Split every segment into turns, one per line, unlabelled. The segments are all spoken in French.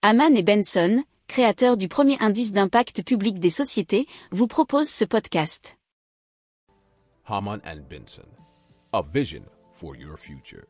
Haman et Benson, créateurs du premier indice d'impact public des sociétés, vous proposent ce podcast.
Haman and Benson, a vision for your future.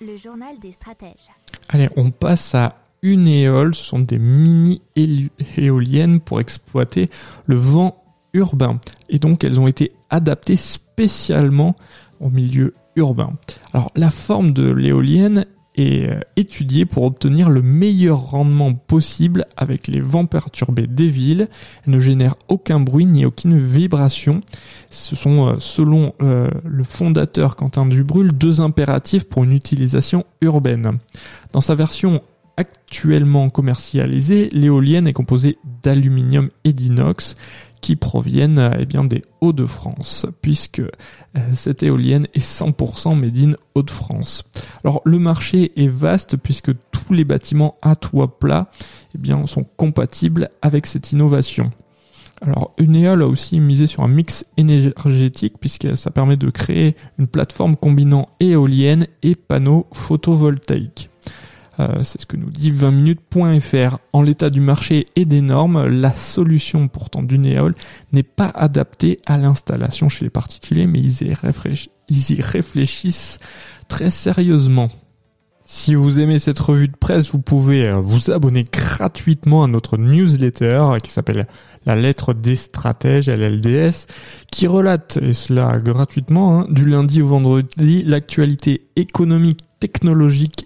Le journal des stratèges.
Allez, on passe à une éole. Ce sont des mini-éoliennes pour exploiter le vent urbain. Et donc, elles ont été adaptées spécialement au milieu urbain. Alors, la forme de l'éolienne est euh, étudiée pour obtenir le meilleur rendement possible avec les vents perturbés des villes. Elle ne génère aucun bruit ni aucune vibration. Ce sont, euh, selon euh, le fondateur Quentin Dubrul, deux impératifs pour une utilisation urbaine. Dans sa version actuellement commercialisée, l'éolienne est composée d'aluminium et d'inox qui proviennent eh bien des Hauts-de-France, puisque euh, cette éolienne est 100% made in Hauts-de-France. Alors le marché est vaste puisque tous les bâtiments à toit plat eh bien, sont compatibles avec cette innovation. Alors Uneol a aussi misé sur un mix énergétique puisque ça permet de créer une plateforme combinant éolienne et panneaux photovoltaïques. Euh, c'est ce que nous dit 20minutes.fr. En l'état du marché et des normes, la solution pourtant du Néol n'est pas adaptée à l'installation chez les particuliers, mais ils y, réfléchissent très sérieusement. Si vous aimez cette revue de presse, vous pouvez euh, vous abonner gratuitement à notre newsletter qui s'appelle La lettre des stratèges, LLDS, qui relate, et cela gratuitement, hein, du lundi au vendredi, l'actualité économique, technologique